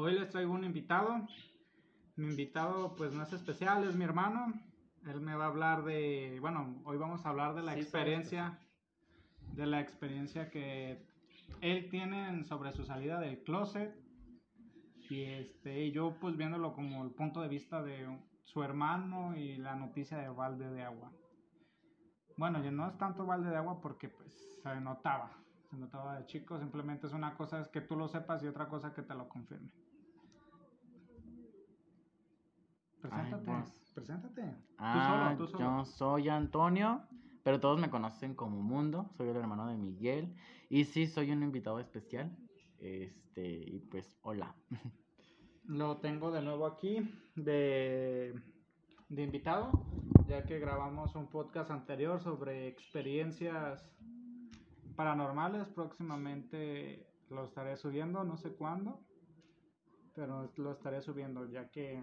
Hoy les traigo un invitado. Mi invitado pues no es especial, es mi hermano. Él me va a hablar de, bueno, hoy vamos a hablar de la Sí, experiencia, de la experiencia que él tiene sobre su salida del closet. Y este, yo pues viéndolo como el punto de vista de su hermano y la noticia de balde de agua. Bueno, ya no es tanto balde de agua porque pues se notaba, se notaba de chico, simplemente es una cosa es que tú lo sepas y otra cosa que te lo confirme. Preséntate, pues. preséntate. Ah, tú solo, tú solo. yo soy Antonio, pero todos me conocen como Mundo. Soy el hermano de Miguel. Y sí, soy un invitado especial. Este, y pues, hola. Lo tengo de nuevo aquí de, de invitado, ya que grabamos un podcast anterior sobre experiencias paranormales. Próximamente lo estaré subiendo, no sé cuándo, pero lo estaré subiendo, ya que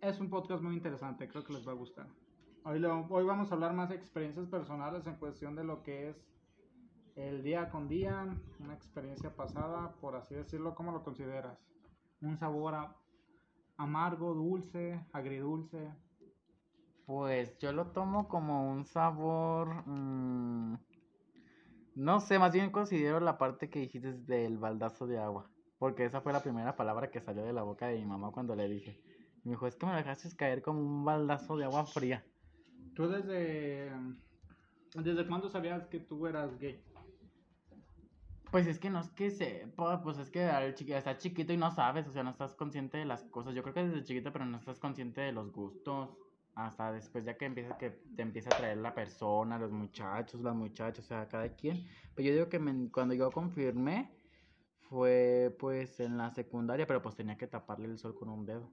es un podcast muy interesante, creo que les va a gustar. Hoy, lo- hoy vamos a hablar más de experiencias personales en cuestión de lo que es el día con día, una experiencia pasada, por así decirlo, ¿cómo lo consideras? Un sabor a- amargo, dulce, agridulce. Pues yo lo tomo como un sabor. mm, no sé, más bien considero la parte que dijiste del baldazo de agua. Porque esa fue la primera palabra que salió de la boca de mi mamá cuando le dije. Me dijo, es que me dejaste caer como un baldazo de agua fría. ¿Tú desde, desde cuándo sabías que tú eras gay? Pues es que no es que sepa, pues es que al chiqui- estás chiquito y no sabes, o sea, no estás consciente de las cosas. Yo creo que desde chiquito, pero no estás consciente de los gustos. Hasta después ya que empieza que te empieza a traer la persona, los muchachos, las muchachas, o sea, cada quien. Pero yo digo que me- cuando yo confirmé fue pues en la secundaria, pero pues tenía que taparle el sol con un dedo.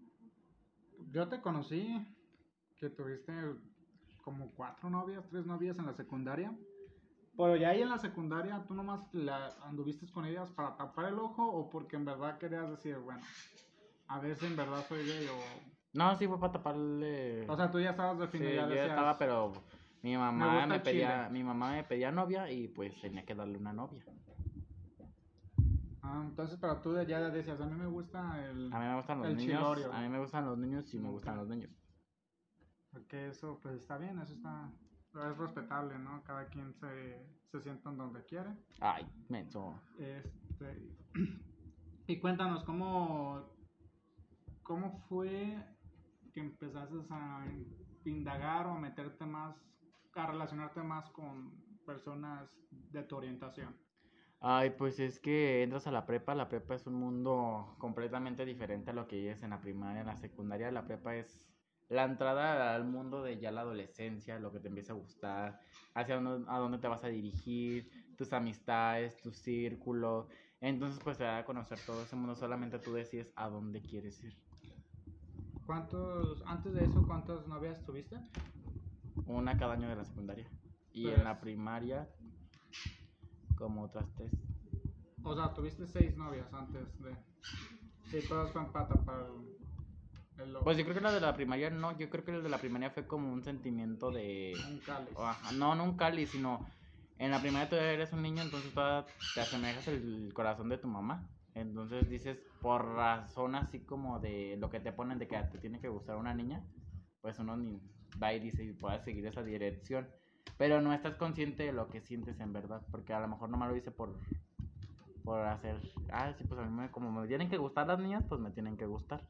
Yo te conocí que tuviste como cuatro novias, tres novias en la secundaria. Pero ya ahí en la secundaria, ¿tú nomás la anduviste con ellas para tapar el ojo o porque en verdad querías decir, bueno, a ver si en verdad soy gay o... No, sí fue para taparle. O sea, tú ya estabas definido, yo ya decías, estaba, pero mi "Me mamá me, pedía, chile". mi mamá me pedía novia y pues tenía que darle una novia. Ah, entonces, pero tú ya decías, a mí me gusta el... A mí me gustan los El niños. chilorio. A mí me gustan los niños y me gustan los niños. Porque eso, pues está bien, eso está... Es respetable, ¿no? Cada quien se, se sienta en donde quiere. Ay, menso. Este, y cuéntanos, ¿cómo, ¿cómo fue que empezaste a indagar o a meterte más, a relacionarte más con personas de tu orientación? Ay, pues es que entras a la prepa. La prepa es un mundo completamente diferente a lo que es en la primaria, en la secundaria. La prepa es la entrada al mundo de ya la adolescencia, lo que te empieza a gustar, hacia dónde, a dónde te vas a dirigir, tus amistades, tu círculo. Entonces, pues te da a conocer todo ese mundo. Solamente tú decides a dónde quieres ir. ¿Cuántos, antes de eso, cuántas novias tuviste? Una cada año de la secundaria. Y Pues- en la primaria, como otras tres. O sea, tuviste seis novias antes de... Y todas fueron para tapar el, el. Pues yo creo que la de la primaria no, yo creo que la de la primaria fue como un sentimiento de... un cáliz. Ajá, no, no un cáliz, sino en la primaria todavía eres un niño, entonces todavía te asemejas el corazón de tu mamá. Entonces dices, por razón así como de lo que te ponen de que te tiene que gustar una niña, pues uno ni va y dice y puede seguir esa dirección. Pero no estás consciente de lo que sientes en verdad, porque a lo mejor nomás lo dice por, por hacer, ah, sí, pues a mí me- como me tienen que gustar las niñas, pues me tienen que gustar.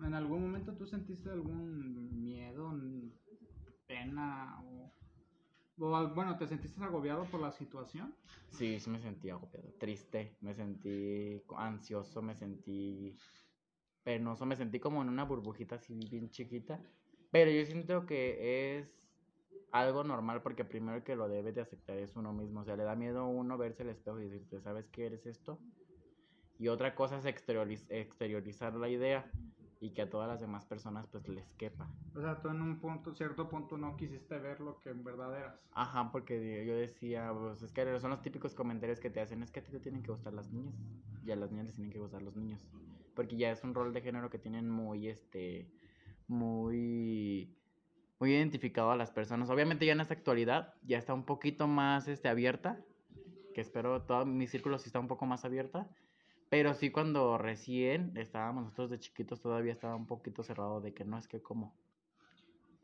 ¿En algún momento tú sentiste algún miedo, pena o, bueno, te sentiste agobiado por la situación? Sí, sí me sentí agobiado, triste, me sentí ansioso, me sentí penoso, me sentí como en una burbujita así bien chiquita. Pero yo siento que es algo normal porque primero que lo debe de aceptar es uno mismo. O sea, le da miedo a uno verse al espejo y decirte, ¿sabes qué eres esto? Y otra cosa es exterioriz- exteriorizar la idea y que a todas las demás personas pues les quepa. O sea, tú en un punto, cierto punto no quisiste ver lo que en verdad eras. Ajá, porque yo decía, pues es que son los típicos comentarios que te hacen, es que a ti te tienen que gustar las niñas y a las niñas les tienen que gustar los niños. Porque ya es un rol de género que tienen muy, este, muy, muy identificado a las personas. Obviamente ya en esta actualidad ya está un poquito más, este, abierta, que espero, todo mi círculo sí está un poco más abierta, Pero sí cuando recién estábamos nosotros de chiquitos todavía estaba un poquito cerrado de que no es que como.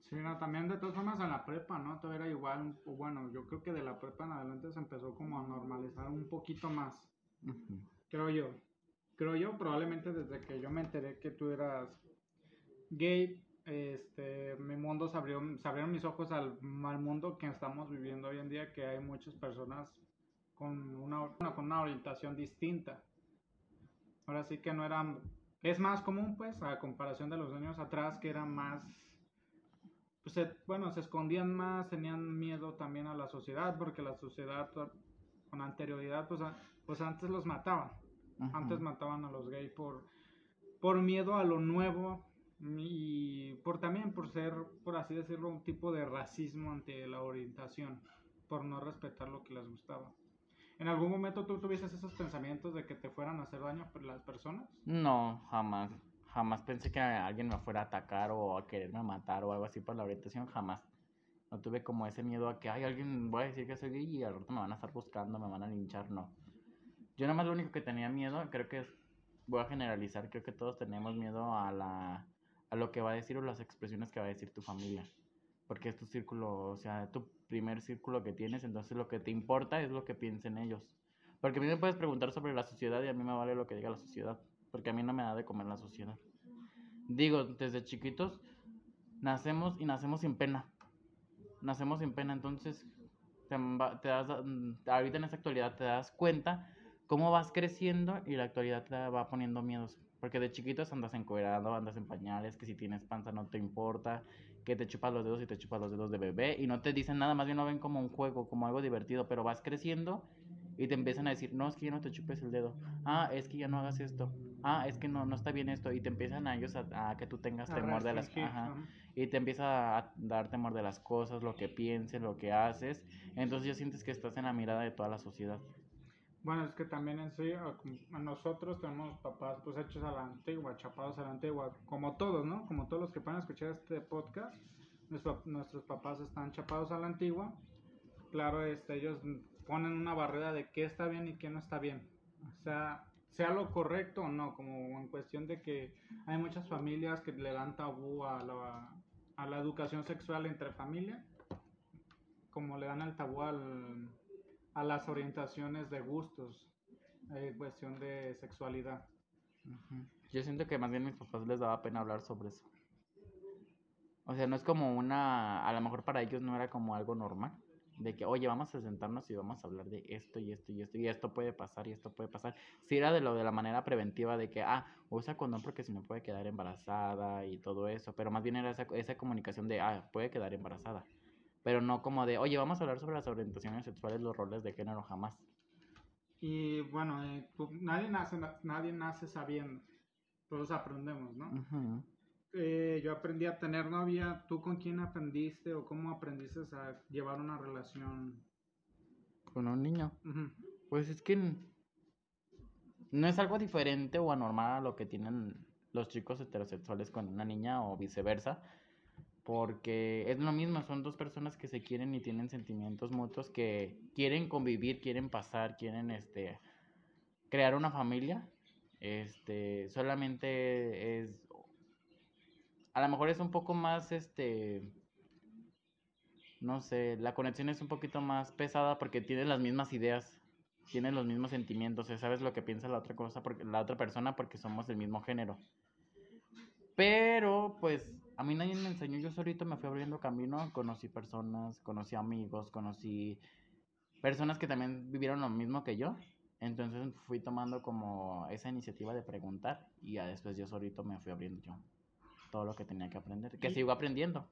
Sí, no, también de todas formas en la prepa, ¿no? Todo era igual, bueno, yo creo que de la prepa en adelante se empezó como a normalizar un poquito más, creo yo. Creo yo, probablemente desde que yo me enteré que tú eras gay, este, mi mundo se abrió, se abrieron mis ojos al, al mundo que estamos viviendo hoy en día, que hay muchas personas con una, con una orientación distinta. Ahora sí que no eran, es más común pues, a comparación de los años atrás, que eran más pues, se- bueno, se escondían más, tenían miedo también a la sociedad, porque la sociedad con anterioridad, pues, a- pues antes los mataban. Antes mataban a los gays por, por miedo a lo nuevo y por también por ser, por así decirlo, un tipo de racismo ante la orientación, por no respetar lo que les gustaba. ¿En algún momento tú tuvieses esos pensamientos de que te fueran a hacer daño las personas? No, jamás. Jamás pensé que alguien me fuera a atacar o a quererme matar o algo así por la orientación, jamás. No tuve como ese miedo a que, ay, alguien voy a decir que soy gay y al rato me van a estar buscando, me van a linchar, no. Yo nada más lo único que tenía miedo, creo que voy a generalizar, creo que todos tenemos miedo a la, a lo que va a decir o las expresiones que va a decir tu familia. Porque es tu círculo, o sea, tu primer círculo que tienes, entonces lo que te importa es lo que piensen ellos. Porque a mí me puedes preguntar sobre la sociedad y a mí me vale lo que diga la sociedad. Porque a mí no me da de comer la sociedad. Digo, desde chiquitos nacemos y nacemos sin pena. Nacemos sin pena, entonces te, te das, ahorita en esta actualidad te das cuenta cómo vas creciendo y la actualidad te va poniendo miedos. Porque de chiquitos andas encuerado, andas en pañales, que si tienes panza no te importa, que te chupas los dedos y te chupas los dedos de bebé y no te dicen nada, más bien lo ven como un juego, como algo divertido, pero vas creciendo y te empiezan a decir, no, es que ya no te chupes el dedo, ah, es que ya no hagas esto, ah, es que no, no está bien esto, y te empiezan a ellos a, a que tú tengas A temor de las... ajá. y te empieza a dar temor de las cosas, lo que pienses, lo que haces, entonces ya sientes que estás en la mirada de toda la sociedad. Bueno, es que también en sí, a com- a nosotros tenemos papás pues hechos a la antigua, chapados a la antigua, como todos, ¿no? Como todos los que puedan escuchar este podcast, nuestro- nuestros papás están chapados a la antigua. Claro, este, ellos ponen una barrera de qué está bien y qué no está bien. O sea, sea lo correcto o no, como en cuestión de que hay muchas familias que le dan tabú a la, a la educación sexual entre familia, como le dan el tabú al, a las orientaciones de gustos, en cuestión de sexualidad. Yo siento que más bien a mis papás les daba pena hablar sobre eso. O sea, no es como una, a lo mejor para ellos no era como algo normal, de que, oye, vamos a sentarnos y vamos a hablar de esto y esto y esto, y esto puede pasar y esto puede pasar. Si era de lo de la manera preventiva de que, ah, usa condón porque si no puede quedar embarazada y todo eso, pero más bien era esa, esa comunicación de, ah, puede quedar embarazada. Pero no como de, oye, vamos a hablar sobre las orientaciones sexuales, los roles de género, jamás. Y bueno, eh, tú- nadie, nace, nadie nace sabiendo, todos aprendemos, ¿no? Eh, yo aprendí a tener novia, ¿tú con quién aprendiste o cómo aprendiste a llevar una relación? Con un niño. Pues es que no es algo diferente o anormal a lo que tienen los chicos heterosexuales con una niña o viceversa, porque es lo mismo, son dos personas que se quieren y tienen sentimientos mutuos que quieren convivir, quieren pasar, quieren este crear una familia. Este, solamente es a lo mejor es un poco más este no sé, la conexión es un poquito más pesada porque tienes las mismas ideas, tienes los mismos sentimientos, sea, sabes lo que piensa la otra cosa porque la otra persona porque somos del mismo género. Pero pues a mí nadie me enseñó, yo solito me fui abriendo camino, conocí personas, conocí amigos, conocí personas que también vivieron lo mismo que yo. Entonces fui tomando como esa iniciativa de preguntar y ya después yo solito me fui abriendo yo todo lo que tenía que aprender, que Y- sigo aprendiendo.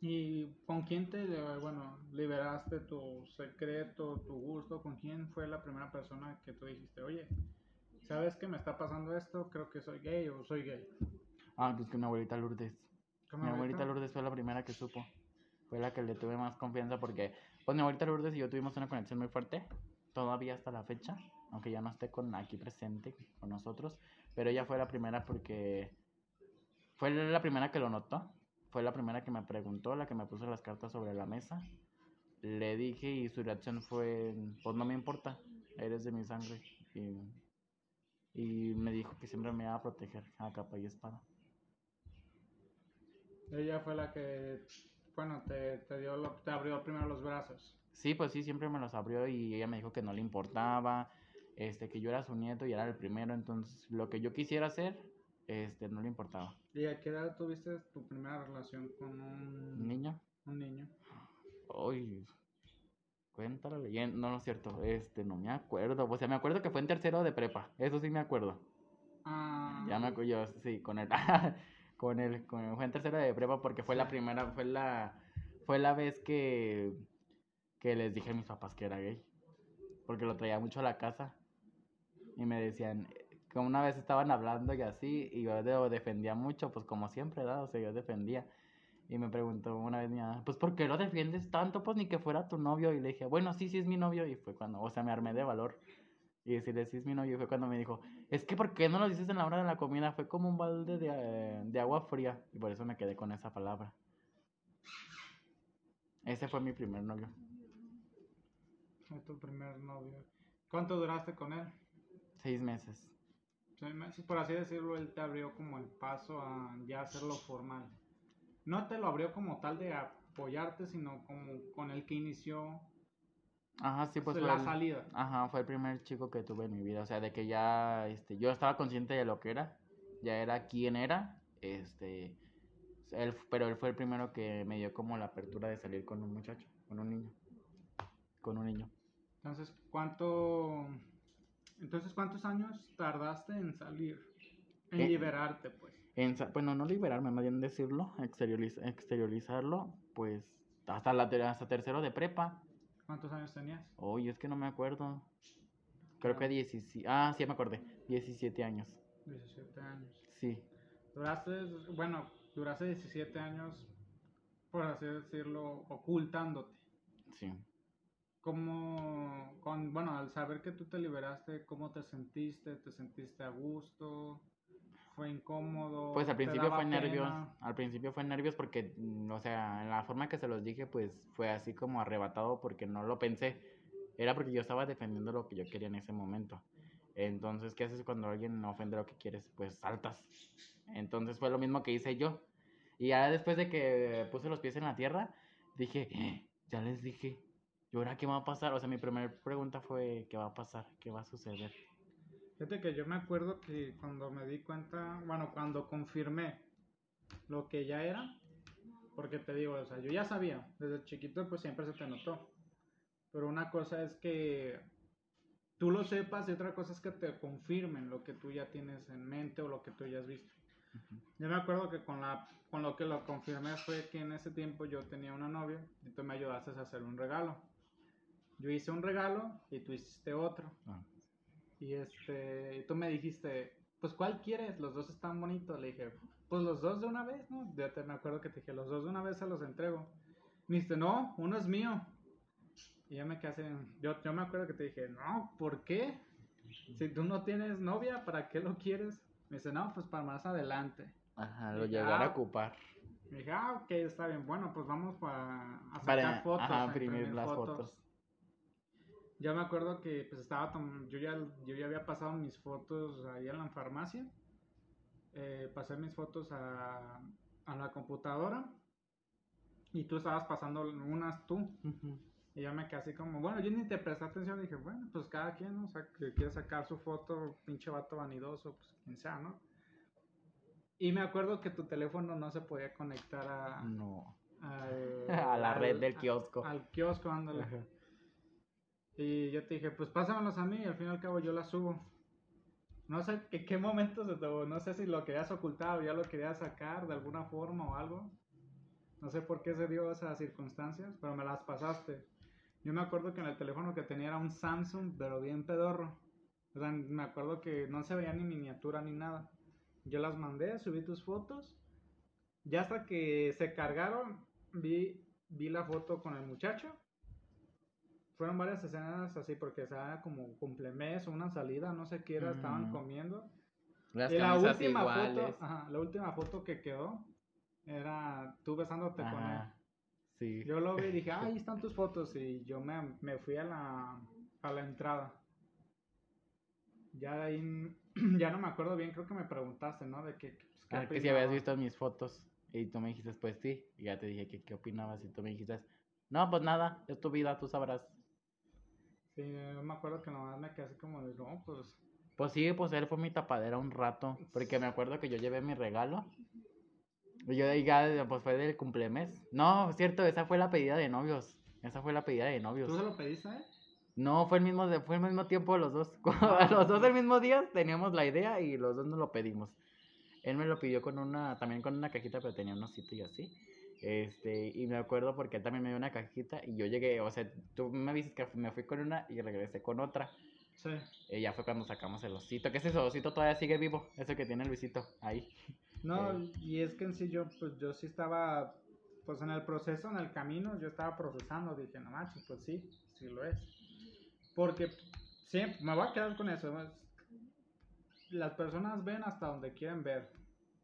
¿Y con quién te, bueno, liberaste tu secreto, tu gusto? ¿Con quién fue la primera persona que tú dijiste, oye, ¿sabes que me está pasando esto? Creo que soy gay o soy gay. Ah, pues que mi abuelita Lourdes. ¿Cómo Mi abuelita Lourdes fue la primera que supo. Fue la que le tuve más confianza porque, pues mi abuelita Lourdes y yo tuvimos una conexión muy fuerte. Todavía hasta la fecha. Aunque ya no esté con aquí presente con nosotros. Pero ella fue la primera porque fue la primera que lo notó. Fue la primera que me preguntó, la que me puso las cartas sobre la mesa. Le dije y su reacción fue, pues no me importa. Eres de mi sangre. Y Y me dijo que siempre me iba a proteger a capa y espada. Ella fue la que, bueno, te, te, dio lo, te abrió primero los brazos. Sí, pues sí, siempre me los abrió y ella me dijo que no le importaba, este, que yo era su nieto y era el primero, entonces lo que yo quisiera hacer, este, no le importaba. ¿Y a qué edad tuviste tu primera relación con un ¿Un niño? Un niño. Uy, cuenta la leyenda, no, no es cierto, este, no me acuerdo, o sea, me acuerdo que fue en tercero de prepa, eso sí me acuerdo. Ah, Ya me acuerdo, yo, sí, con él, con él, con fue en tercero de prepa porque fue la primera, fue la, fue la vez que, que les dije a mis papás que era gay, porque lo traía mucho a la casa y me decían, que una vez estaban hablando y así, y yo de- defendía mucho, pues como siempre, ¿verdad? O sea, yo defendía. Y me preguntó una vez mi mamá, pues ¿por qué lo defiendes tanto? Pues ni que fuera tu novio. Y le dije, bueno, sí, sí es mi novio. Y fue cuando, o sea, me armé de valor. Y decirle, sí novio. Y fue cuando me dijo, es que ¿por qué no lo dices en la hora de la comida? Fue como un balde de, eh, de agua fría. Y por eso me quedé con esa palabra. Ese fue mi primer novio. fue tu primer novio. ¿Cuánto duraste con él? Seis meses. Seis meses, por así decirlo, él te abrió como el paso a ya hacerlo formal. No te lo abrió como tal de apoyarte, sino como con el que inició Ajá, sí, pues fue la el- salida. Ajá, fue el primer chico que tuve en mi vida, o sea, de que ya, este, yo estaba consciente de lo que era, ya era quién era, este, él, pero él fue el primero que me dio como la apertura de salir con un muchacho, con un niño, con un niño. Entonces, ¿cuánto entonces cuántos años tardaste en salir? En Eh, liberarte, pues. En, bueno, no liberarme, más bien decirlo, exterioriz- exteriorizarlo, pues, hasta la hasta tercero de prepa, ¿Cuántos años tenías? oye, es que no me acuerdo, creo que 17, ah, sí, ya me acordé, 17 años, 17 años. sí, Duraste, bueno, duraste 17 años, por así decirlo, ocultándote. sí. ¿Cómo, con, bueno, al saber que tú te liberaste, cómo te sentiste? ¿Te sentiste a gusto? ¿Fue incómodo? Pues al ¿Te principio fue nervios, pena? al principio fue nervios porque, mm, o sea, en la forma que se los dije, pues fue así como arrebatado porque no lo pensé. Era porque yo estaba defendiendo lo que yo quería en ese momento. Entonces, ¿qué haces cuando alguien ofende lo que quieres? Pues saltas. Entonces fue lo mismo que hice yo. Y ya después de que puse los pies en la tierra, dije, "Eh, ya les dije, ¿y ahora qué va a pasar? O sea, mi primera pregunta fue, ¿qué va a pasar? ¿Qué va a suceder? Fíjate que yo me acuerdo que cuando me di cuenta, bueno, cuando confirmé lo que ya era, porque te digo, o sea, yo ya sabía, desde chiquito pues siempre se te notó. Pero una cosa es que tú lo sepas y otra cosa es que te confirmen lo que tú ya tienes en mente o lo que tú ya has visto. Yo me acuerdo que con, la, con lo que lo confirmé fue que en ese tiempo yo tenía una novia y tú me ayudaste a hacer un regalo. Yo hice un regalo y tú hiciste otro. Ah. Y este, tú me dijiste, pues ¿cuál quieres? Los dos están bonitos. Le dije, pues los dos de una vez, ¿no? Ya te me acuerdo que te dije, los dos de una vez se los entrego. Me dijiste, no, uno es mío. Y ya me quedé así, yo, yo me acuerdo que te dije, no, ¿por qué? Si tú no tienes novia, ¿para qué lo quieres? Me dice, no, pues para más adelante. Ajá, lo llegar a "Ah". ocupar. Me dije, ah, ok, está bien. Bueno, pues vamos pa- a sacar Para fotos. ajá, a imprimir las fotos. Yo me acuerdo que pues estaba yo ya yo ya había pasado mis fotos ahí en la farmacia. Eh, pasé mis fotos a, a la computadora y tú estabas pasando unas tú. Y yo me quedé así como, bueno, yo ni te presté atención. Dije, bueno, pues cada quien, ¿no? O sea, que quiere sacar su foto, pinche vato vanidoso, pues quien sea, ¿no? Y me acuerdo que tu teléfono no se podía conectar a, No. al- A la red del a- kiosco. Al kiosco, ándale. Ajá. Y yo te dije, pues pásamelos a mí y al fin y al cabo yo las subo. No sé en qué momento se te, no sé si lo querías ocultar o ya lo querías sacar de alguna forma o algo. No sé por qué se dio esas circunstancias, pero me las pasaste. Yo me acuerdo que en el teléfono que tenía era un Samsung, pero bien pedorro. O sea, me acuerdo que no se veía ni miniatura ni nada. Yo las mandé, subí tus fotos. Ya hasta que se cargaron, vi, vi la foto con el muchacho. Fueron varias escenas así porque era como cumplemes o una salida, no sé qué era, estaban comiendo. Las Y la última iguales. foto, ajá, la última foto que quedó era tú besándote con él. Sí. Yo lo vi y dije, ah, ahí están tus fotos. Y yo me, me fui a la, a la entrada. Ya de ahí, ya no me acuerdo bien, creo que me preguntaste, ¿no? De qué, pues, qué Ah, que si habías visto mis fotos y tú me dijiste, pues sí, y ya te dije que qué opinabas y tú me dijiste, no, pues nada, es tu vida, tú sabrás. Sí, yo me acuerdo que nomás me quedé así como de, no, pues, Pues sí, pues él fue mi tapadera un rato, porque me acuerdo que yo llevé mi regalo. Y yo ya, pues fue del cumplemes. No, cierto, esa fue la pedida de novios. Esa fue la pedida de novios. ¿tú se lo pediste, eh? No, fue el mismo, fue el mismo tiempo los dos. Los dos el mismo día teníamos la idea y los dos nos lo pedimos. Él me lo pidió con una, también con una cajita, pero tenía un osito y así. Este, y me acuerdo porque él también me dio una cajita y yo llegué, o sea, tú me dices que me fui con una y regresé con otra. Sí. Y ya fue cuando sacamos el osito. ¿Qué es eso? Osito todavía sigue vivo. Ese que tiene el Luisito ahí. No, Eh. y es que en sí yo, pues yo sí estaba, pues en el proceso, en el camino, yo estaba procesando, dije, no manches, pues sí, sí lo es. Porque siempre, me voy a quedar con eso, las personas ven hasta donde quieren ver,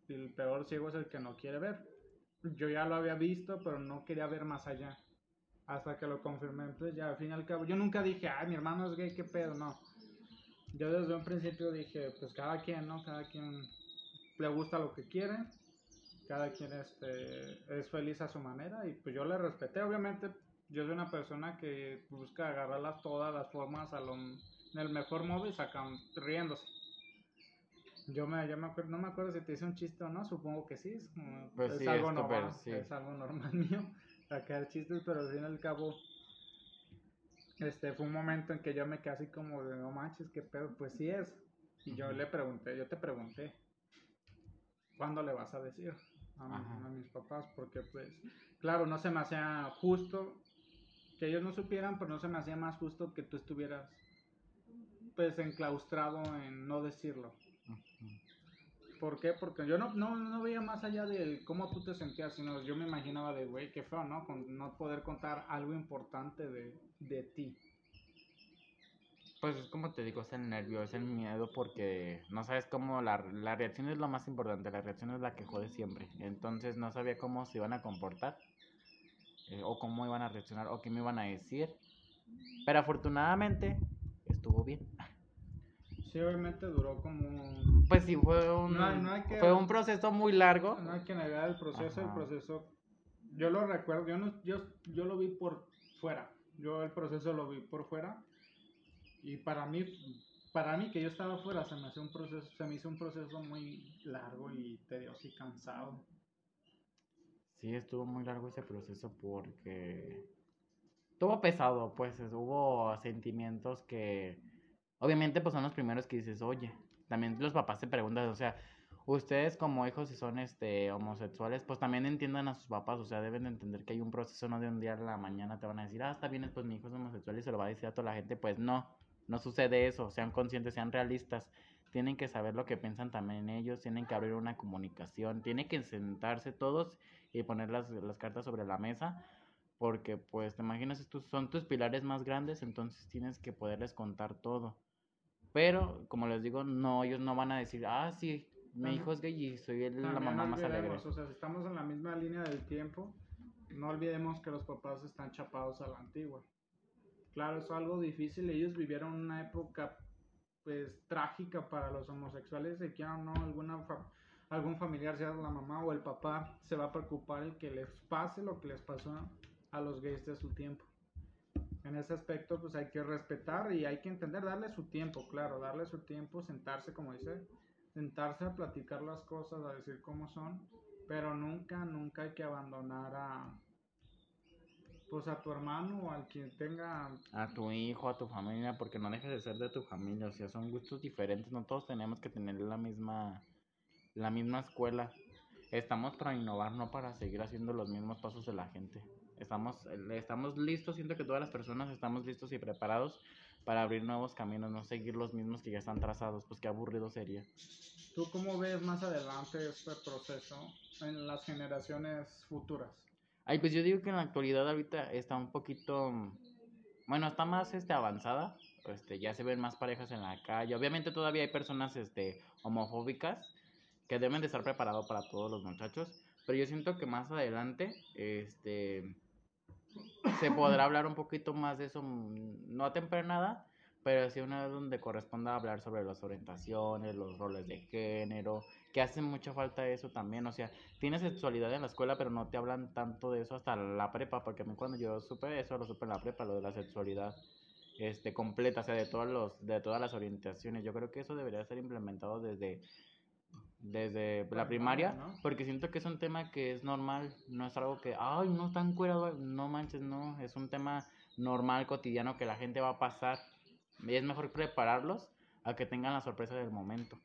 y el peor ciego es el que no quiere ver. Yo ya lo había visto, pero no quería ver más allá. Hasta que lo confirmé, pues ya al fin y al cabo, yo nunca dije, ay, mi hermano es gay, qué pedo, no. Yo desde un principio dije, pues cada quien, ¿no? Cada quien le gusta lo que quiere, cada quien este, es feliz a su manera y pues yo le respeté. Obviamente yo soy una persona que busca agarrarlas todas las formas a lo, en el mejor modo y sacan riéndose. Yo me, yo me acuerdo, no me acuerdo si te hice un chiste o no, supongo que sí, es, como- Pues es sí, algo normal, sí. es algo normal mío, sacar chistes, pero al fin y al cabo este fue un momento en que yo me quedé así como de no manches, qué pedo, pues sí es. Y yo le pregunté, yo te pregunté, ¿cuándo le vas a decir a, mi- a mis papás? Porque pues, claro, no se me hacía justo que ellos no supieran, pero no se me hacía más justo que tú estuvieras pues enclaustrado en no decirlo. ¿Por qué? Porque yo no, no, no veía más allá de cómo tú te sentías, sino yo me imaginaba de, güey, qué feo, ¿no? Con no poder contar algo importante de, de ti. Pues es como te digo, es el nervio, es el miedo porque no sabes cómo la, la reacción es lo más importante, la reacción es la que jode siempre. Entonces no sabía cómo se iban a comportar eh, o cómo iban a reaccionar o qué me iban a decir. Pero afortunadamente estuvo bien. Sí, obviamente duró como... Pues sí, fue un, No hay- no hay que- fue un proceso muy largo. No hay que negar el proceso, el Ajá. proceso... Yo lo recuerdo, yo, no, yo, yo lo vi por fuera, yo el proceso lo vi por fuera y para mí, para mí que yo estaba fuera se me, hacía un proceso, se me hizo un proceso muy largo y tedioso y cansado. Sí, estuvo muy largo ese proceso porque estuvo pesado, pues es- hubo sentimientos que obviamente pues son los primeros que dices, oye, también los papás te preguntan, o sea, ustedes como hijos si son este homosexuales, pues también entiendan a sus papás, o sea, deben de entender que hay un proceso, no de un día a la mañana te van a decir, ah, está bien, pues mi hijo es homosexual y se lo va a decir a toda la gente, pues no, no sucede eso, sean conscientes, sean realistas, tienen que saber lo que piensan también ellos, tienen que abrir una comunicación, tienen que sentarse todos y poner las, las cartas sobre la mesa, porque pues te imaginas, estos son tus pilares más grandes, entonces tienes que poderles contar todo. Pero, como les digo, no, ellos no van a decir, ah, sí, mi hijo es gay y soy el- la mamá más alegre. olvidemos, o sea, si estamos en la misma línea del tiempo, no olvidemos que los papás están chapados a la antigua. Claro, es algo difícil, ellos vivieron una época pues trágica para los homosexuales, si quieran o no, alguna fa- algún familiar, sea la mamá o el papá, se va a preocupar el que les pase lo que les pasó a los gays de su tiempo. En ese aspecto, pues hay que respetar y hay que entender, darle su tiempo, claro, darle su tiempo, sentarse, como dice, sentarse a platicar las cosas, a decir cómo son, pero nunca, nunca hay que abandonar a, pues a tu hermano o al quien tenga, A tu hijo, a tu familia, porque no dejes de ser de tu familia, o sea, son gustos diferentes, no todos tenemos que tener la misma, la misma escuela. Estamos para innovar, no para seguir haciendo los mismos pasos de la gente. Estamos, estamos listos, siento que todas las personas estamos listos y preparados para abrir nuevos caminos, no seguir los mismos que ya están trazados, pues qué aburrido sería. ¿tú cómo ves más adelante este proceso en las generaciones futuras? Ay, pues yo digo que en la actualidad ahorita está un poquito, bueno, está más este avanzada, este, ya se ven más parejas en la calle. Obviamente todavía hay personas este homofóbicas que deben de estar preparados para todos los muchachos, pero yo siento que más adelante este se podrá hablar un poquito más de eso, mm, no a temprana pero sí una donde corresponda hablar sobre las orientaciones, los roles de género, que hace mucha falta eso también, o sea, tienes sexualidad en la escuela, pero no te hablan tanto de eso hasta la prepa, porque a mí cuando yo supe eso, lo supe en la prepa, lo de la sexualidad este completa, o sea, de todos los de todas las orientaciones. Yo creo que eso debería ser implementado desde desde la primaria, porque siento que es un tema que es normal, no es algo que, ay, no están curado, no manches, no, es un tema normal, cotidiano que la gente va a pasar y es mejor prepararlos a que tengan la sorpresa del momento.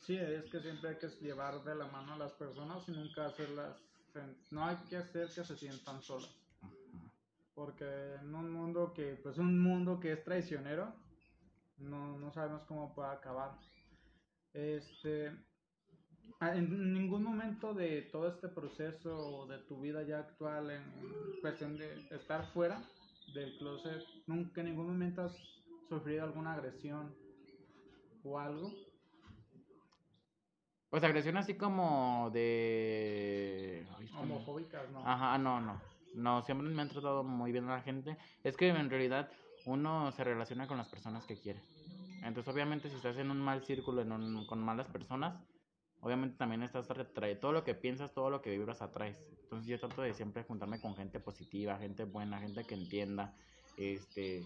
Sí, es que siempre hay que llevar de la mano a las personas y nunca hacerlas, no hay que hacer que se sientan solas. Porque en un mundo que, pues un mundo que es traicionero, no, no sabemos cómo puede acabar. Este, en ningún momento de todo este proceso de tu vida ya actual, en cuestión de estar fuera del closet, nunca en ningún momento has sufrido alguna agresión o algo? Pues agresión así como de... Homofóbicas, ¿no? Ajá, no, no. No, siempre me han tratado muy bien la gente. Es que en realidad uno se relaciona con las personas que quiere. Entonces, obviamente, si estás en un mal círculo en con malas personas, obviamente también estás atrae todo lo que piensas, todo lo que vibras atraes. Entonces, yo trato de siempre juntarme con gente positiva, gente buena, gente que entienda. Este,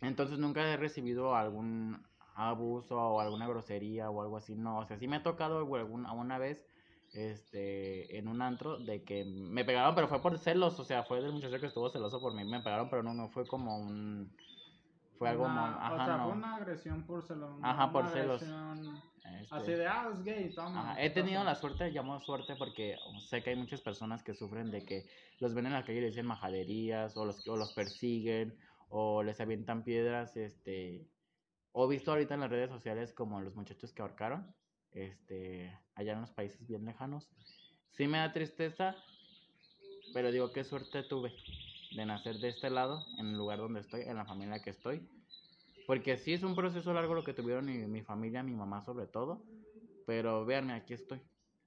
entonces nunca he recibido algún abuso o alguna grosería o algo así, no, o sea, sí me ha tocado alguna una vez este en un antro de que me pegaron, pero fue por celos, o sea, fue del muchacho que estuvo celoso por mí, me pegaron, pero no no fue como un fue algo ajá, o sea, fue una agresión por celos. Ajá, por celos. Este, así de, ah, es gay, toma. Ajá, he tenido la suerte, llamo suerte porque sé que hay muchas personas que sufren de que los ven en la calle y les dicen majaderías o los, o los persiguen o les avientan piedras, este, o visto ahorita en las redes sociales como los muchachos que ahorcaron, este, allá en los países bien lejanos. Sí me da tristeza, pero digo qué suerte tuve de nacer de este lado, en el lugar donde estoy, en la familia que estoy. Porque sí es un proceso largo lo que tuvieron mi, mi familia, mi mamá sobre todo. Pero véanme, aquí estoy,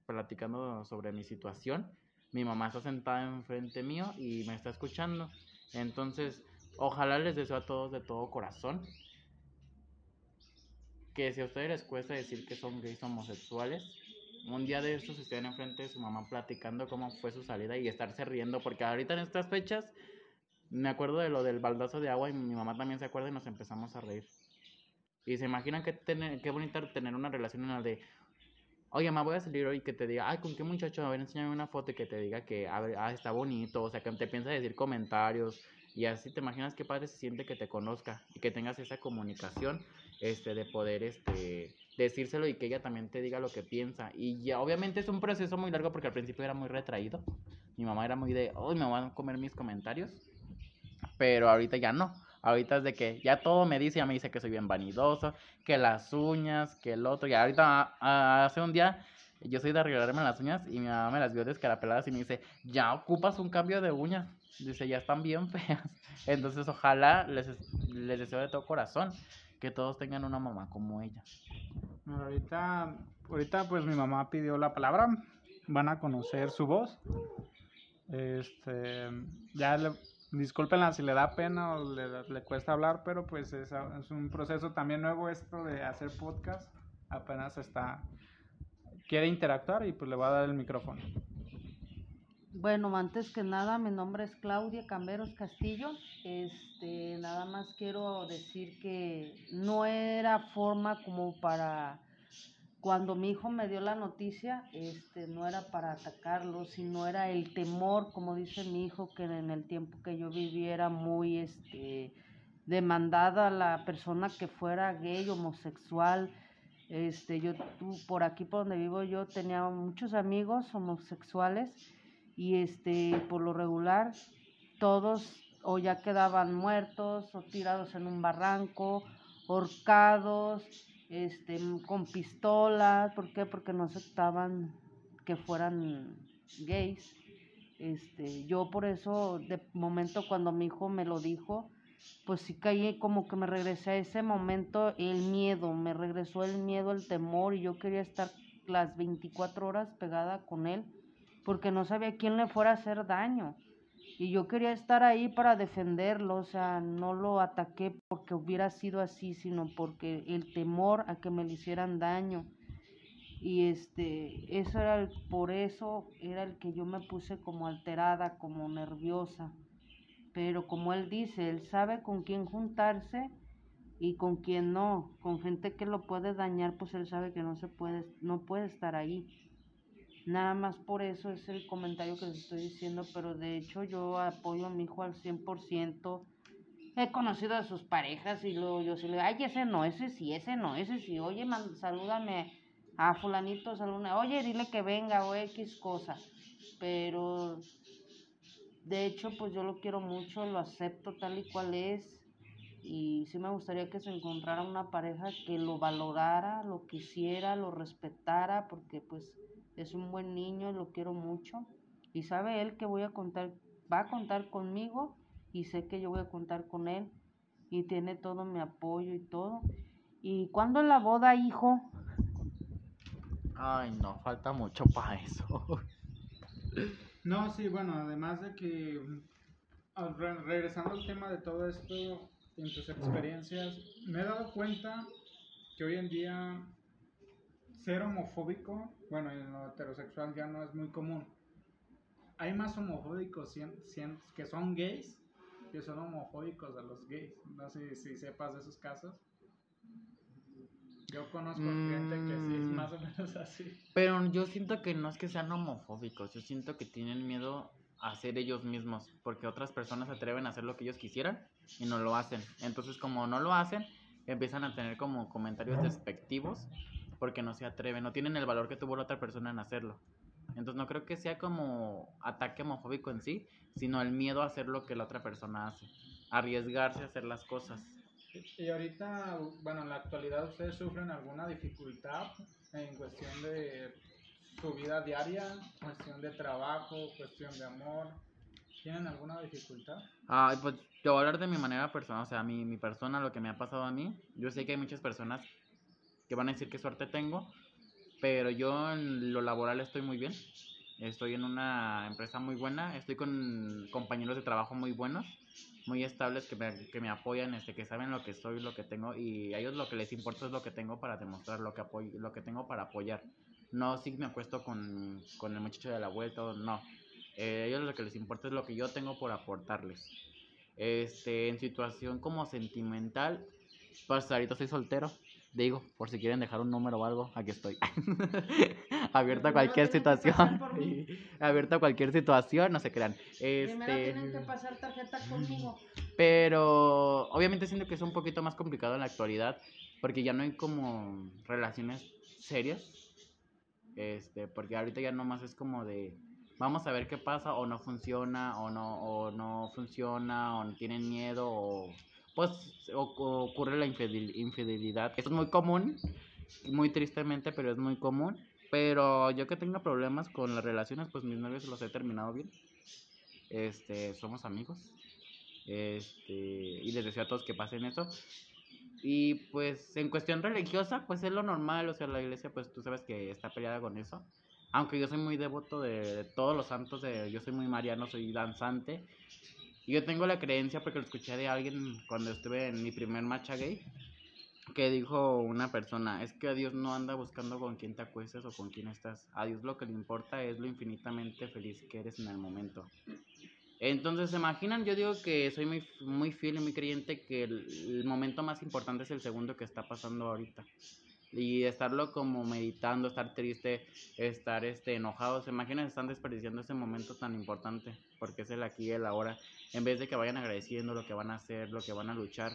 platicando sobre mi situación. Mi mamá está sentada enfrente mío y me está escuchando. Entonces, Ojalá les deseo a todos de todo corazón que si a ustedes les cuesta decir que son gays homosexuales, un día de estos estén enfrente de su mamá platicando cómo fue su salida y estarse riendo, porque ahorita en estas fechas me acuerdo de lo del baldazo de agua y mi mamá también se acuerda y nos empezamos a reír. Y se imaginan que tener, qué bonita tener una relación en la de, oye, mamá, voy a salir hoy que te diga, ay, ¿con qué muchacho? A ver, enséñame una foto y que te diga que, ah, está bonito, o sea, que te piensa decir comentarios, y así te imaginas qué padre se siente que te conozca y que tengas esa comunicación este, de poder este, decírselo y que ella también te diga lo que piensa. Y ya, obviamente es un proceso muy largo porque al principio era muy retraído. Mi mamá era muy de, hoy me van a comer mis comentarios. Pero ahorita ya no. Ahorita es de que ya todo me dice, ya me dice que soy bien vanidoso, que las uñas, que el otro. Y ahorita hace un día yo soy de arreglarme las uñas y mi mamá me las vio descarapeladas y me dice, ya ocupas un cambio de uñas. Dice, ya están bien feas. Entonces, ojalá les, les deseo de todo corazón que todos tengan una mamá como ella. Ahorita, ahorita pues mi mamá pidió la palabra. Van a conocer su voz. Este, ya le, discúlpenla si le da pena o le, le cuesta hablar, pero pues es, es, un proceso también nuevo esto de hacer podcast. Apenas está, quiere interactuar y pues le va a dar el micrófono. Bueno, antes que nada, mi nombre es Claudia Camberos Castillo. Este, nada más quiero decir que no era forma como para cuando mi hijo me dio la noticia, este, no era para atacarlo, sino era el temor, como dice mi hijo, que en el tiempo que yo viviera era muy, este, demandada la persona que fuera gay, homosexual. Este, yo, por aquí por donde vivo yo tenía muchos amigos homosexuales y este por lo regular todos o ya quedaban muertos o tirados en un barranco, horcados, este con pistolas, ¿por qué? Porque no aceptaban que fueran gays. Este, yo por eso de momento cuando mi hijo me lo dijo, pues sí caí como que me regresé a ese momento el miedo, me regresó el miedo, el temor y yo quería estar las 24 horas pegada con él porque no sabía quién le fuera a hacer daño. Y yo quería estar ahí para defenderlo, o sea, no lo ataqué porque hubiera sido así, sino porque el temor a que me le hicieran daño. Y este, eso era el, por eso era el que yo me puse como alterada, como nerviosa. Pero como él dice, él sabe con quién juntarse y con quién no. Con gente que lo puede dañar, pues él sabe que no se puede, no puede estar ahí. Nada más por eso es el comentario que les estoy diciendo, pero de hecho yo apoyo a mi hijo al 100%. He conocido a sus parejas y luego yo sí le digo, ay, ese no, ese sí, ese no, ese sí. Oye, salúdame a fulanito, salúdame. Oye, dile que venga o X cosa. Pero de hecho, pues yo lo quiero mucho, lo acepto tal y cual es. Y sí me gustaría que se encontrara una pareja que lo valorara, lo quisiera, lo respetara, porque pues es un buen niño, lo quiero mucho y sabe él que voy a contar, va a contar conmigo y sé que yo voy a contar con él y tiene todo mi apoyo y todo. ¿Y cuándo es la boda, hijo? Ay, no, falta mucho para eso. No, sí, bueno, además de que re- regresando al tema de todo esto, en tus experiencias, me he dado cuenta que hoy en día ser homofóbico, bueno, en lo heterosexual ya no es muy común. Hay más homofóbicos cien- cien- que son gays que son homofóbicos a los gays. No sé si sepas de esos casos. Yo conozco gente que sí es Mm. más o menos así. Pero yo siento que no es que sean homofóbicos, yo siento que tienen miedo a ser ellos mismos, porque otras personas se atreven a hacer lo que ellos quisieran y no lo hacen. Entonces, como no lo hacen, empiezan a tener como comentarios despectivos porque no se atreven, no tienen el valor que tuvo la otra persona en hacerlo. Entonces, no creo que sea como ataque homofóbico en sí, sino el miedo a hacer lo que la otra persona hace, arriesgarse a hacer las cosas. Y ahorita, bueno, en la actualidad, ¿ustedes sufren alguna dificultad en cuestión de su vida diaria, cuestión de trabajo, cuestión de amor? ¿Tienen alguna dificultad? Ay, pues te voy a hablar de mi manera personal, o sea, mi, mi persona, lo que me ha pasado a mí. Yo sé que hay muchas personas que van a decir qué suerte tengo, pero yo en lo laboral estoy muy bien. Estoy en una empresa muy buena, estoy con compañeros de trabajo muy buenos, muy estables que me, que me apoyan, este, que saben lo que soy, lo que tengo y a ellos lo que les importa es lo que tengo para demostrar, lo que, apoyo, lo que tengo para apoyar. No si me acuesto con, con el muchacho de la vuelta, no. Eh, a ellos lo que les importa es lo que yo tengo por aportarles. Este, en situación como sentimental, pues ahorita estoy soltero. Digo, por si quieren dejar un número o algo, aquí estoy. Abierto a cualquier Primero situación. Abierto a cualquier situación, no se crean. Primero Este, tienen que pasar tarjeta conmigo. pero obviamente siento que es un poquito más complicado en la actualidad porque ya no hay como relaciones serias. Este, porque ahorita ya nomás es como de vamos a ver qué pasa o no funciona o no o no funciona o tienen miedo o pues ocurre la infidel- infidelidad. Es muy común, muy tristemente, pero es muy común. Pero yo que tengo problemas con las relaciones, pues mis novios los he terminado bien. Este, somos amigos. Este, y les deseo a todos que pasen eso. Y pues en cuestión religiosa, pues es lo normal, o sea, la iglesia, pues tú sabes que está peleada con eso. Aunque yo soy muy devoto de, de todos los santos, de, yo soy muy mariano, soy danzante. Y yo tengo la creencia, porque lo escuché de alguien cuando estuve en mi primer matcha gay, que dijo una persona, es que a Dios no anda buscando con quién te acuestes o con quién estás. A Dios lo que le importa es lo infinitamente feliz que eres en el momento. Entonces, ¿se imaginan? Yo digo que soy muy, muy fiel y muy creyente que el, el momento más importante es el segundo que está pasando ahorita. Y estarlo como meditando, estar triste, estar este, enojado. ¿Se imaginan? Están desperdiciando ese momento tan importante, porque es el aquí y el ahora. En vez de que vayan agradeciendo lo que van a hacer, lo que van a luchar,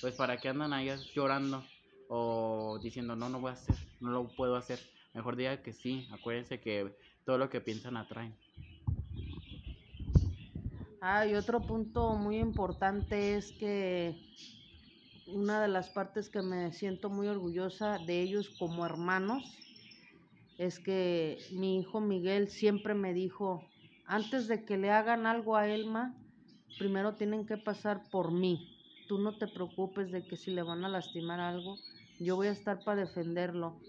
pues para qué andan ahí llorando o diciendo, no, no voy a hacer, no lo puedo hacer. Mejor diga que sí, acuérdense que todo lo que piensan atraen. Ah, y otro punto muy importante es que una de las partes que me siento muy orgullosa de ellos como hermanos es que mi hijo Miguel siempre me dijo, antes de que le hagan algo a Elma, primero tienen que pasar por mí. Tú no te preocupes de que si le van a lastimar algo, yo voy a estar para defenderlo.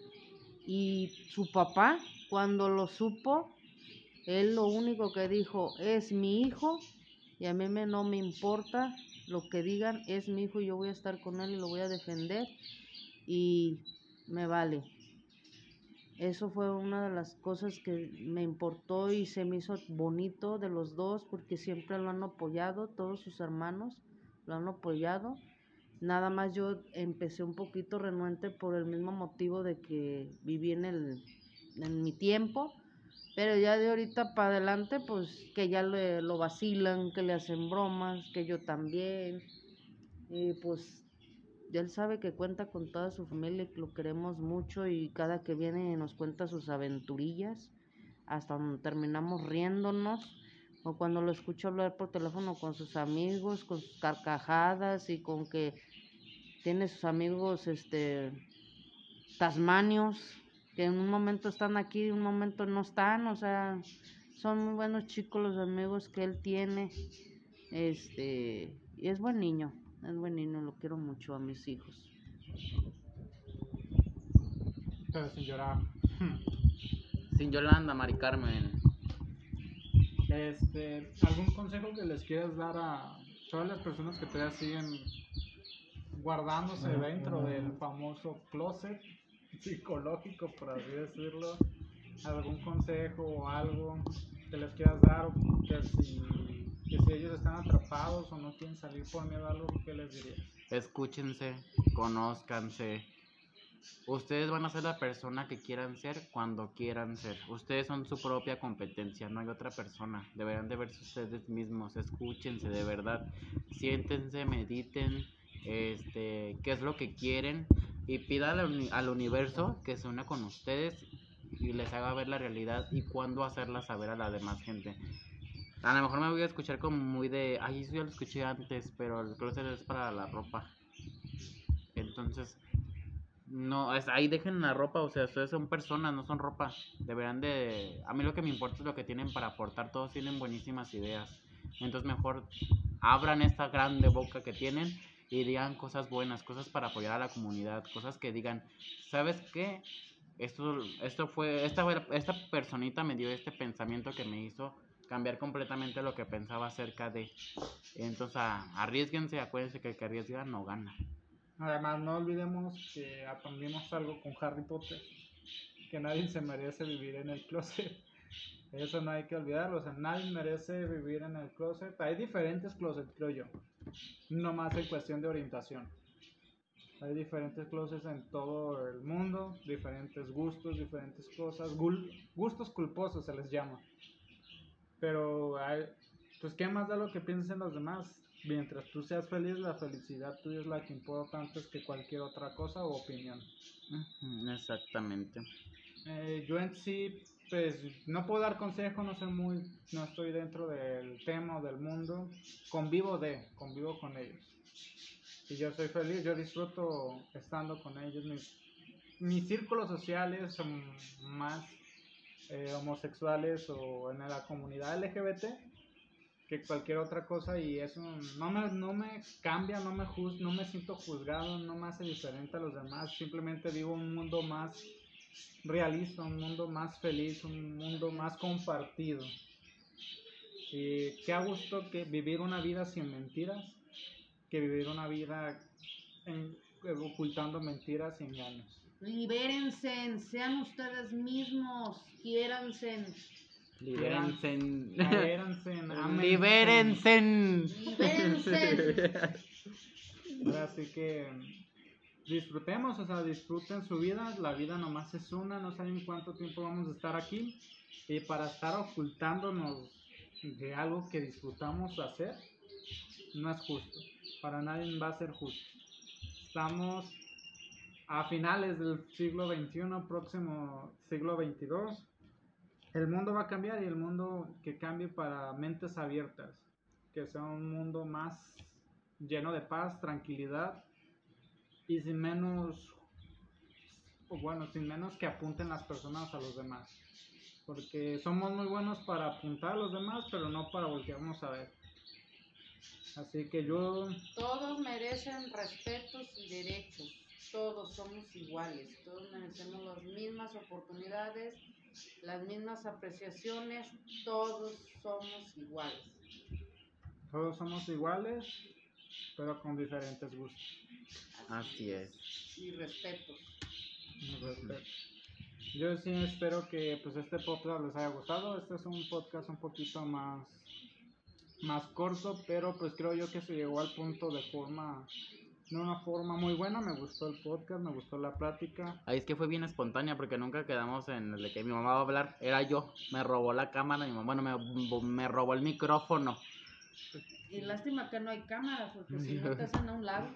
Y su papá, cuando lo supo, él lo único que dijo es mi hijo y a mí me, no me importa lo que digan, es mi hijo y yo voy a estar con él y lo voy a defender y me vale. Eso fue una de las cosas que me importó y se me hizo bonito de los dos porque siempre lo han apoyado, todos sus hermanos lo han apoyado. Nada más yo empecé un poquito renuente por el mismo motivo de que viví en, el, en mi tiempo, pero ya de ahorita para adelante, pues que ya le, lo vacilan, que le hacen bromas, que yo también. Y pues él sabe que cuenta con toda su familia, que lo queremos mucho y cada que viene nos cuenta sus aventurillas, hasta donde terminamos riéndonos, o cuando lo escucho hablar por teléfono con sus amigos, con sus carcajadas y con que tiene sus amigos este tasmanios, que en un momento están aquí, y en un momento no están, o sea, son muy buenos chicos los amigos que él tiene, este, y es buen niño. Es buen niño, lo quiero mucho a mis hijos. Pero sin llorar. Sin Yolanda, Mari Carmen. Este, ¿algún consejo que les quieras dar a todas las personas que todavía siguen guardándose dentro del famoso closet psicológico, por así decirlo? ¿Algún consejo o algo que les quieras dar? O que si ellos están atrapados o no quieren salir por miedo a algo, ¿qué les diría? Escúchense, conózcanse. Ustedes van a ser la persona que quieran ser cuando quieran ser. Ustedes son su propia competencia, no hay otra persona. Deberán de verse ustedes mismos. Escúchense de verdad. Siéntense, mediten, este, qué es lo que quieren y pidan al, universo que se una con ustedes y les haga ver la realidad y cuándo hacerla saber a la demás gente. A lo mejor me voy a escuchar como muy de, ay, eso lo escuché antes, pero el closet es para la ropa. Entonces, no, es, ahí dejen la ropa, o sea, ustedes son personas, no son ropa. Deberán de, a mí lo que me importa es lo que tienen para aportar, todos tienen buenísimas ideas. Entonces mejor abran esta grande boca que tienen y digan cosas buenas, cosas para apoyar a la comunidad, cosas que digan, ¿sabes qué? Esto, esto fue, esta, esta personita me dio este pensamiento que me hizo cambiar completamente lo que pensaba acerca de. Entonces, arriesguense, acuérdense que el que arriesga no gana. Además, no olvidemos que aprendimos algo con Harry Potter, que nadie se merece vivir en el closet. Eso no hay que olvidarlo, o sea, nadie merece vivir en el closet. Hay diferentes closets, creo yo, no más en cuestión de orientación. Hay diferentes closets en todo el mundo, diferentes gustos, diferentes cosas, gustos culposos se les llama. Pero, pues, ¿qué más da lo que pienses en los demás? Mientras tú seas feliz, la felicidad tuya es la que importa antes que cualquier otra cosa o opinión. Exactamente. Eh, yo en sí, pues, no puedo dar consejo, no sé muy, no estoy dentro del tema o del mundo. Convivo de, convivo con ellos. Y yo soy feliz, yo disfruto estando con ellos. Mis, mis círculos sociales son más eh, homosexuales o en la comunidad LGBT que cualquier otra cosa y eso no me, no me cambia, no me, juz, no me siento juzgado, no me hace diferente a los demás, simplemente vivo un mundo más realista, un mundo más feliz, un mundo más compartido. Y qué a gusto que vivir una vida sin mentiras, que vivir una vida ocultando mentiras y engaños. Libérense, sean ustedes mismos, quiéranse. Libérense. Libérense. Libérense. Libérense. Así que disfrutemos, o sea, disfruten su vida. La vida nomás es una, no saben cuánto tiempo vamos a estar aquí. Y para estar ocultándonos de algo que disfrutamos hacer, no es justo. Para nadie va a ser justo. Estamos a finales del siglo XXI, próximo siglo XXII, el mundo va a cambiar y el mundo que cambie para mentes abiertas, que sea un mundo más lleno de paz, tranquilidad y sin menos, o bueno, sin menos que apunten las personas a los demás. Porque somos muy buenos para apuntar a los demás, pero no para voltearnos a ver. Así que yo... Todos merecen respetos y derechos todos somos iguales, todos merecemos las mismas oportunidades, las mismas apreciaciones, todos somos iguales. Todos somos iguales, pero con diferentes gustos. Así es. Y respeto. Respeto. Yo sí espero que pues este podcast les haya gustado. Este es un podcast un poquito más más corto, pero pues creo yo que se llegó al punto de forma de una forma muy buena. Me gustó el podcast, me gustó la plática. Ahí es que fue bien espontánea porque nunca quedamos en el de que mi mamá va a hablar. Era yo. Me robó la cámara. Mi mamá, bueno, me, me robó el micrófono. Y lástima que no hay cámara, porque si no te hacen a un lado.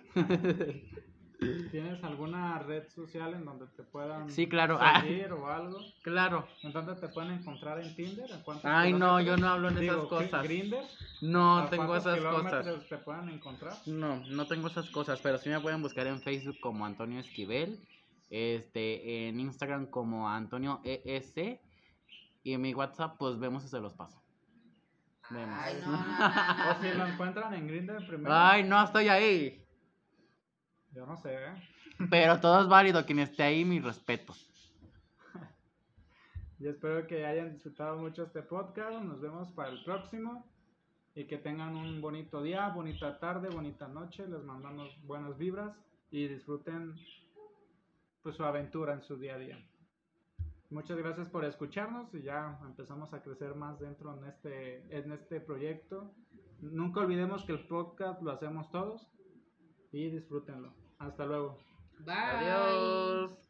¿Tienes alguna red social en donde te puedan Sí, claro. seguir o algo? Claro. ¿En dónde te pueden encontrar en Tinder? ¿En cuántos Ay, no, yo no hablo en esas cosas. ¿Grindr? No ¿A tengo esas cosas. te pueden encontrar? No, no tengo esas cosas, pero sí me pueden buscar en Facebook como Antonio Esquivel, este, en Instagram como Antonio ES y en mi WhatsApp pues vemos si se los paso. Vemos. Ay, no, no, no, O si lo encuentran en Grindr primero. Ay, no estoy ahí. Yo no sé, ¿eh? Pero todo es válido, quien esté ahí, mis respetos. Y espero que hayan disfrutado mucho este podcast. Nos vemos para el próximo. Y que tengan un bonito día, bonita tarde, bonita noche. Les mandamos buenas vibras y disfruten pues, su aventura en su día a día. Muchas gracias por escucharnos y ya empezamos a crecer más dentro en este, en este proyecto. Nunca olvidemos que el podcast lo hacemos todos y disfrútenlo. Hasta luego. Bye. Adiós.